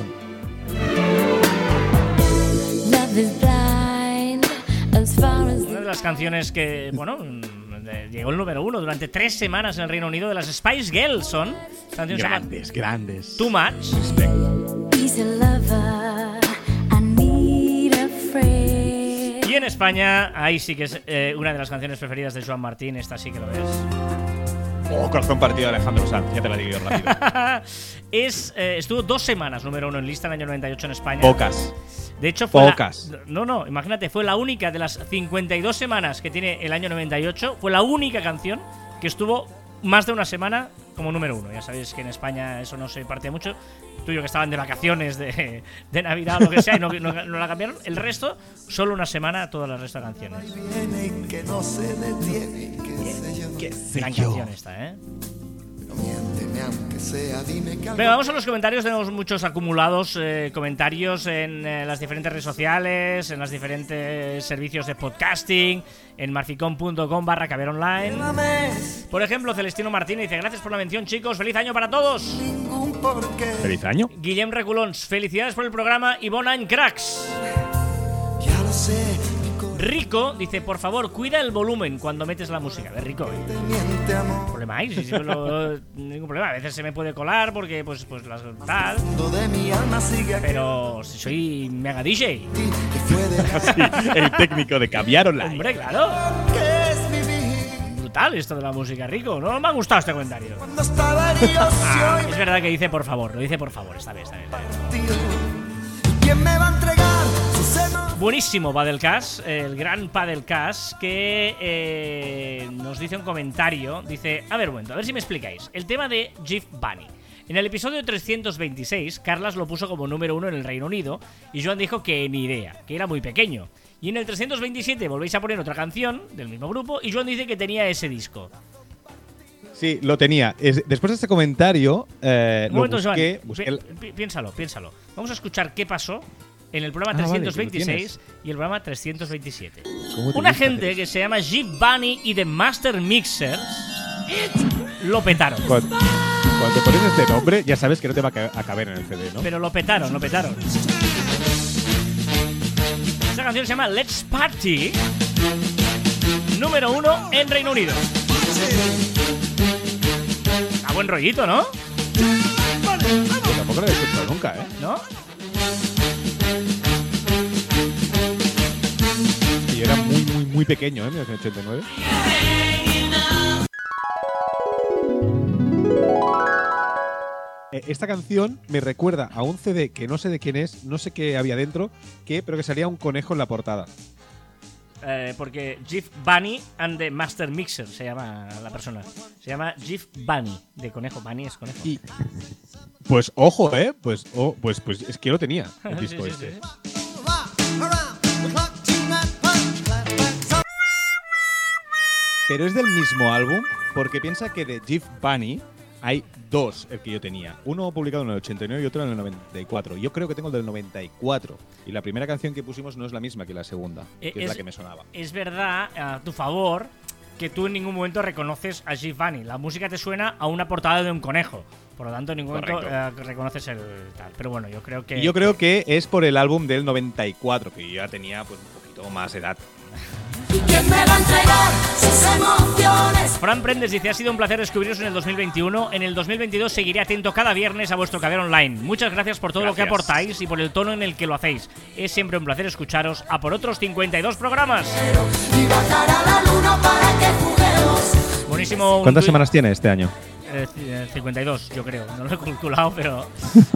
Una de las canciones que, bueno, llegó el número uno durante tres semanas en el Reino Unido de las Spice Girls son. Grandes, grandes. Too Much. Y en España, ahí sí que es eh, una de las canciones preferidas de Joan Martín, esta sí que lo es. Oh, corazón partido de Alejandro Sanz. Ya te la digo yo rápido. es eh, estuvo dos semanas número uno en lista en el año 98 en España. Pocas. De hecho, fue la- Pocas. no, no, imagínate, fue la única de las 52 semanas que tiene el año 98, fue la única canción que estuvo más de una semana como número uno. Ya sabéis que en España eso no se parte mucho. Tú y yo que estaban de vacaciones, de, de Navidad o lo que sea, y no, no- no la cambiaron. El resto, solo una semana, todas las resto de canciones. Que no se detiene, qué. Gran canción esta, ¿eh? Venga, vamos a los comentarios. Tenemos muchos acumulados eh, comentarios en eh, las diferentes redes sociales, en los diferentes servicios de podcasting, en marficom.com barra caber online. Por ejemplo, Celestino Martínez dice: Gracias por la mención, chicos. ¡Feliz año para todos! Feliz año. Guillem Reculons, felicidades por el programa y bon any, cracks. Rico dice: Por favor, cuida el volumen cuando metes la música. De Rico, ¿eh? problema hay, sí, sí, lo- ningún problema. A veces se me puede colar porque, pues, pues las tal. Pero si soy mega DJ. Sí, el técnico de Caviar Online. Hombre, claro. Brutal esto de la música, Rico. No me ha gustado este comentario. Ah, es verdad que dice por favor, lo dice por favor, esta vez, esta vez. ¿Quién me va a entregar? Buenísimo Padelcast, el gran Padelcast, que eh, nos dice un comentario. Dice, a ver, bueno, a ver si me explicáis. El tema de Jeff Bunny. En el episodio 326, Carlas lo puso como número uno en el Reino Unido y Joan dijo que ni idea, que era muy pequeño. Y en el 327 volvéis a poner otra canción del mismo grupo y Joan dice que tenía ese disco. Sí, lo tenía. Es- después de este comentario, eh, Un lo momento, busqué, Joan. busqué el- pi- piénsalo, piénsalo. Vamos a escuchar qué pasó en el programa Ah, vale, que lo 326 y el programa 327. ¿Cómo te Una gente que se llama Jeep Bunny y The Master Mixers lo petaron. Cuando, cuando pones este nombre, ya sabes que no te va a ca- a caber en el CD, ¿no? Pero lo petaron, lo petaron. Esta canción se llama Let's Party. Número uno en Reino Unido. A buen rollito, ¿no? Yo tampoco lo he escuchado nunca, ¿eh? ¿No? Muy, pequeño, ¿eh? En 1989. Eh, Esta canción me recuerda a un CD que no sé de quién es, no sé qué había dentro, que, pero que salía un conejo en la portada. Eh, porque Jeff Bunny and the Master Mixer se llama la persona. Se llama Jeff Bunny. De conejo, Bunny es conejo. Y. Pues ojo, ¿eh? Pues, oh, pues, pues es que lo tenía, el Sí, disco sí, este. sí. Pero es del mismo álbum, porque piensa que de Jeff Bunny hay dos, el que yo tenía. Uno publicado en el 89 y otro en el 94. Yo creo que tengo el del 94. Y la primera canción que pusimos no es la misma que la segunda, que Eh, es, es- la que me sonaba. Es verdad, a tu favor, que tú en ningún momento reconoces a Jeff Bunny. La música te suena a una portada de un conejo. Por lo tanto, en ningún momento Correcto. eh, reconoces el tal. Pero bueno, yo creo que. Yo creo que es por el álbum del 94, que yo ya tenía pues, un poquito más edad. ¿Y quién me va a entregar sus emociones? Fran Prendes dice: Ha sido un placer descubriros en el 2021. En el 2022 seguiré atento cada viernes a vuestro caber online. Muchas gracias por todo lo que aportáis y por el tono en el que lo hacéis. Es siempre un placer escucharos a por otros 52 programas. y bajar a la luna para que juguemos. Buenísimo. ¿Cuántas semanas tiene este año? Eh, c- 52, yo creo. No lo he calculado, pero.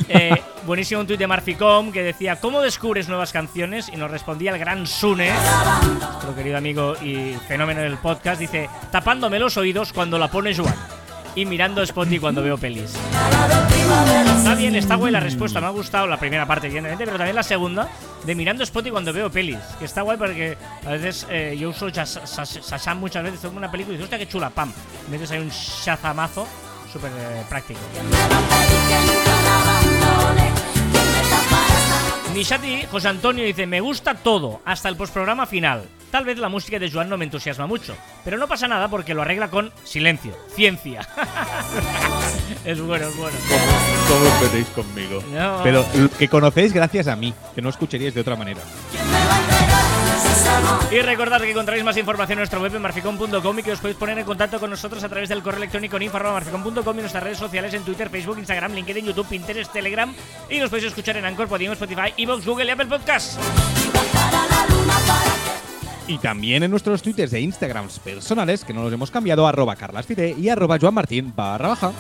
eh, buenísimo un tuit de Marficom que decía: ¿Cómo descubres nuevas canciones? Y nos respondía el gran Sune, nuestro querido amigo y fenómeno del podcast. Dice: Tapándome los oídos cuando la pone Joan. Y mirando Spotify cuando veo pelis. Está bien, está guay la respuesta. Me ha gustado la primera parte, evidentemente, pero también la segunda de mirando Spotify cuando veo pelis. Que está guay porque a veces eh, yo uso Shaz- Shaz- Shazam muchas veces. Tengo una película y dices, hostia, qué chula, pam. Metes ahí un Shazamazo súper eh, práctico. Nishati José Antonio dice: Me gusta todo, hasta el postprograma final. Tal vez la música de Joan no me entusiasma mucho, pero no pasa nada porque lo arregla con silencio, ciencia. es bueno, es bueno. ¿Cómo metéis conmigo? No. Pero que conocéis gracias a mí, que no escucharíais de otra manera. Y recordad que encontráis más información en nuestro web en marficom.com y que os podéis poner en contacto con nosotros a través del correo electrónico en info.marficom.com y nuestras redes sociales en Twitter, Facebook, Instagram, LinkedIn, YouTube, Pinterest, Telegram y nos podéis escuchar en Anchor, Podimo, Spotify, Evox, Google y Apple Podcasts. Y también en nuestros twitters e instagrams personales, que no los hemos cambiado, arroba carlasfide y arroba joanmartin barra baja.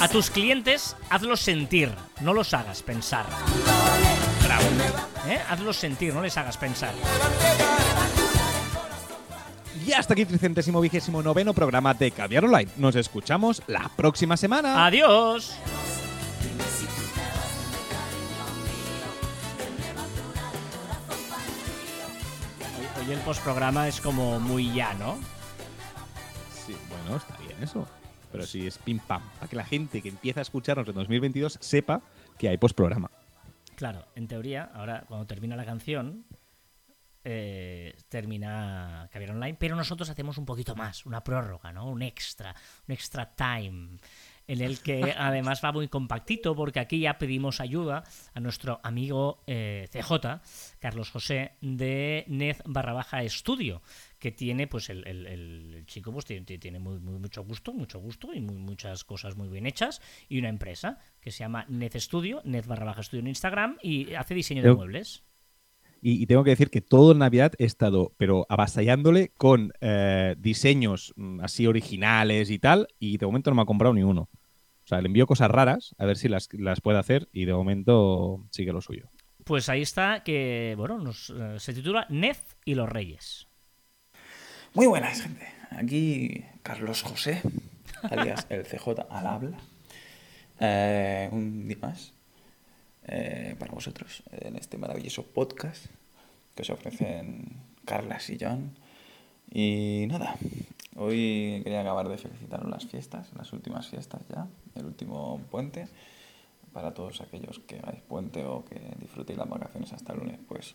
A tus clientes hazlos sentir, no los hagas pensar. Bravo. ¿Eh? Hazlos sentir, no les hagas pensar. Y hasta aquí tricentésimo vigésimo noveno programa de Caviar Online. Nos escuchamos la próxima semana. Adiós. Hoy el postprograma es como muy ya, ¿no? Sí, bueno, está bien eso. Pero sí es pim pam. Para que la gente que empieza a escucharnos en 2022 sepa que hay postprograma. Claro, en teoría, ahora cuando termina la canción, eh, termina Caviar Online, pero nosotros hacemos un poquito más, una prórroga, ¿no? Un extra, un extra time, en el que además va muy compactito, porque aquí ya pedimos ayuda a nuestro amigo eh, CJ, Carlos José, de Nez barra baja estudio, que tiene, pues el, el- el- chico pues tiene, tiene muy, muy- mucho gusto, mucho gusto y muy- muchas cosas muy bien hechas, y una empresa que se llama Nez Studio, Nez barra baja estudio en Instagram, y hace diseño de Yo- muebles. Y, y tengo que decir que todo en Navidad he estado, pero avasallándole con eh, diseños mm, así originales y tal, y de momento no me ha comprado ni uno. O sea, le envío cosas raras a ver si las, las puede hacer y de momento sigue lo suyo. Pues ahí está, que bueno, nos, eh, se titula Nez y los Reyes. Muy buenas, gente. Aquí Carlos José, alias el CJ al habla. Eh, un día más eh, para vosotros en este maravilloso podcast que os ofrecen Carlas y John. Y nada, hoy quería acabar de felicitaros las fiestas, las últimas fiestas ya, el último puente. Para todos aquellos que hagáis puente o que disfrutéis las vacaciones hasta el lunes, pues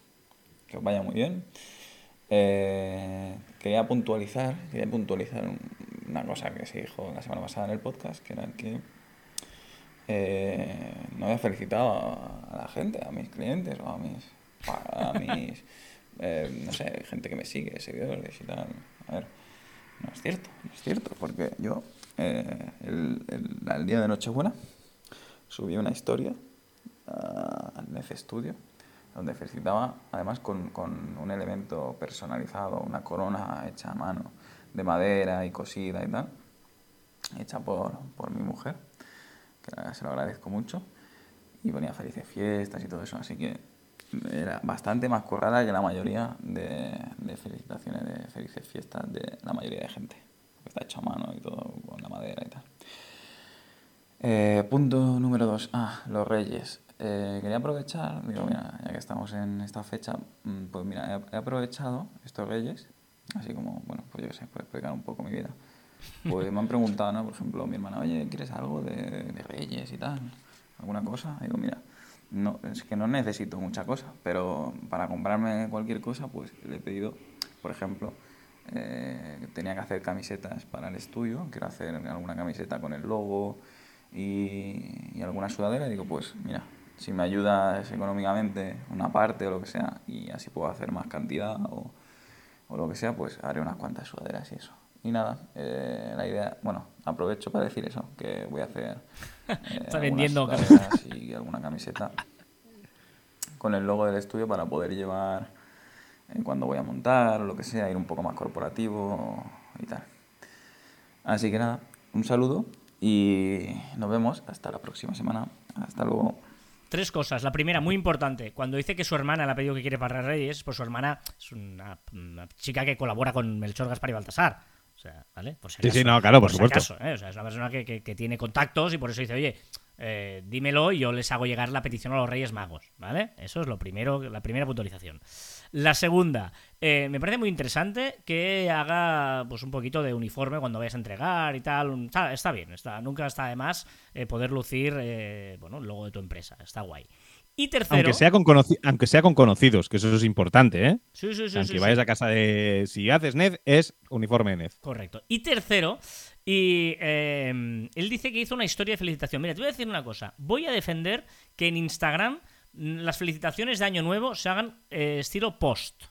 que os vaya muy bien. Eh, quería puntualizar, quería puntualizar un- una cosa que se dijo la semana pasada en el podcast, que era que eh, no había felicitado a, a la gente, a mis clientes o a mis, a mis eh, no sé, gente que me sigue, seguidores y tal. A ver, no es cierto, no es cierto, porque yo eh, el, el- día de Nochebuena subí una historia al Nef Studio donde felicitaba además con, con un elemento personalizado, una corona hecha a mano de madera y cosida y tal, hecha por, por mi mujer, que se lo agradezco mucho, y ponía felices fiestas y todo eso, así que era bastante más currada que la mayoría de, de felicitaciones de felices fiestas de la mayoría de gente, está hecho a mano y todo con la madera y tal. Eh, punto número dos. Ah, los reyes. Eh, quería aprovechar, digo, mira, ya que estamos en esta fecha, mm, pues mira, he, aprovechado estos reyes, así como, bueno, pues yo qué sé, puedo explicar un poco mi vida. Pues me han preguntado, ¿no? Por ejemplo, mi hermana, oye, ¿quieres algo de reyes y tal? ¿Alguna cosa? Digo, mira, no, es que no necesito mucha cosa, pero para comprarme cualquier cosa, pues le he pedido, por ejemplo, eh, tenía que hacer camisetas para el estudio, quiero hacer alguna camiseta con el logo y, y alguna sudadera, y digo, pues mira, si me ayudas económicamente una parte o lo que sea, y así puedo hacer más cantidad o, o lo que sea, pues haré unas cuantas sudaderas y eso. Y nada, eh, la idea, bueno, aprovecho para decir eso, que voy a hacer eh, Está vendiendo sudaderas y alguna camiseta con el logo del estudio para poder llevar eh, cuando voy a montar o lo que sea, ir un poco más corporativo y tal. Así que nada, un saludo y nos vemos hasta la próxima semana. Hasta luego. Tres cosas. La primera, muy importante. Cuando dice que su hermana le ha pedido que quiere para Reyes, pues su hermana es una, una chica que colabora con Melchor, Gaspar y Baltasar. O sea, ¿vale? Por si Sí, sí, acaso. no, claro, por si supuesto. acaso, ¿eh? O sea, es una persona que, que- que tiene contactos y por eso dice, oye, eh, dímelo y yo les hago llegar la petición a los Reyes Magos, ¿vale? Eso es lo primero, la primera puntualización. La segunda, eh, me parece muy interesante que haga pues un poquito de uniforme cuando vayas a entregar y tal. Está, está bien, está, nunca está de más eh, poder lucir eh, bueno, el logo de tu empresa. Está guay. Y tercero. Aunque sea, con aunque sea con conocidos, que eso es importante, ¿eh? Sí, sí, sí, Aunque sí, vayas sí. a casa de. Si haces NED, es uniforme NED. Correcto. Y tercero, y eh, él dice que hizo una historia de felicitación. Mira, te voy a decir una cosa. Voy a defender que en Instagram mm, las felicitaciones de Año Nuevo se hagan eh, estilo post.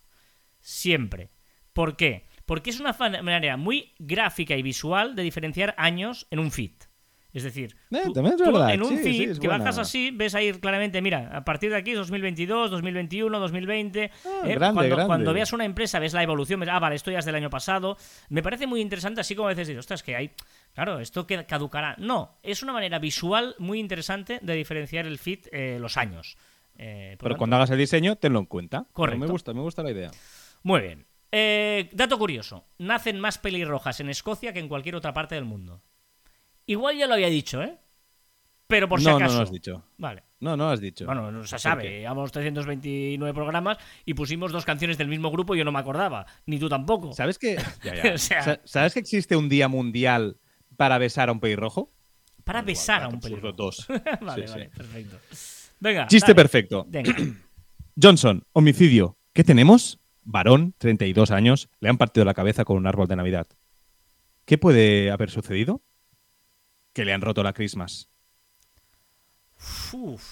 Siempre. ¿Por qué? Porque es una manera muy gráfica y visual de diferenciar años en un feed. Es decir, Eh, tú- tú en un Sí, feed que buena. bajas así, ves ahí claramente, mira, a partir de aquí 2022, 2021, 2020. Ah, eh, grande, cuando, grande. cuando veas una empresa, ves la evolución, ves, ah, vale, esto ya es del año pasado. Me parece muy interesante, así como a veces dices, ostras, que hay. Claro, esto que caducará. No, es una manera visual muy interesante de diferenciar el feed eh, los años. Eh, Pero tanto- cuando hagas el diseño, tenlo en cuenta. Correcto. Me gusta, me gusta la idea. Muy bien. Dato curioso: nacen más pelirrojas en Escocia que en cualquier otra parte del mundo. Igual ya lo había dicho, ¿eh? Pero por si no, acaso. no lo has dicho. Vale. No, no lo has dicho. Bueno, no se ¿Por sabe. Llevamos 329 programas y pusimos dos canciones del mismo grupo y yo no me acordaba. Ni tú tampoco. ¿Sabes que, Ya, ya. O sea- Sa- ¿Sabes que existe un día mundial para besar a un pelirrojo? Para besar a un Absurdo, pelirrojo. Dos. vale, Sí, vale, sí. perfecto. Venga. Chiste dale. perfecto. Venga. Johnson, homicidio. ¿Qué tenemos? Varón, 32 años, le han partido la cabeza con un árbol de Navidad. ¿Qué puede haber sucedido? Que le han roto la Christmas. Uf.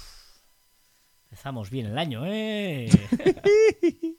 Empezamos bien el año, ¿eh?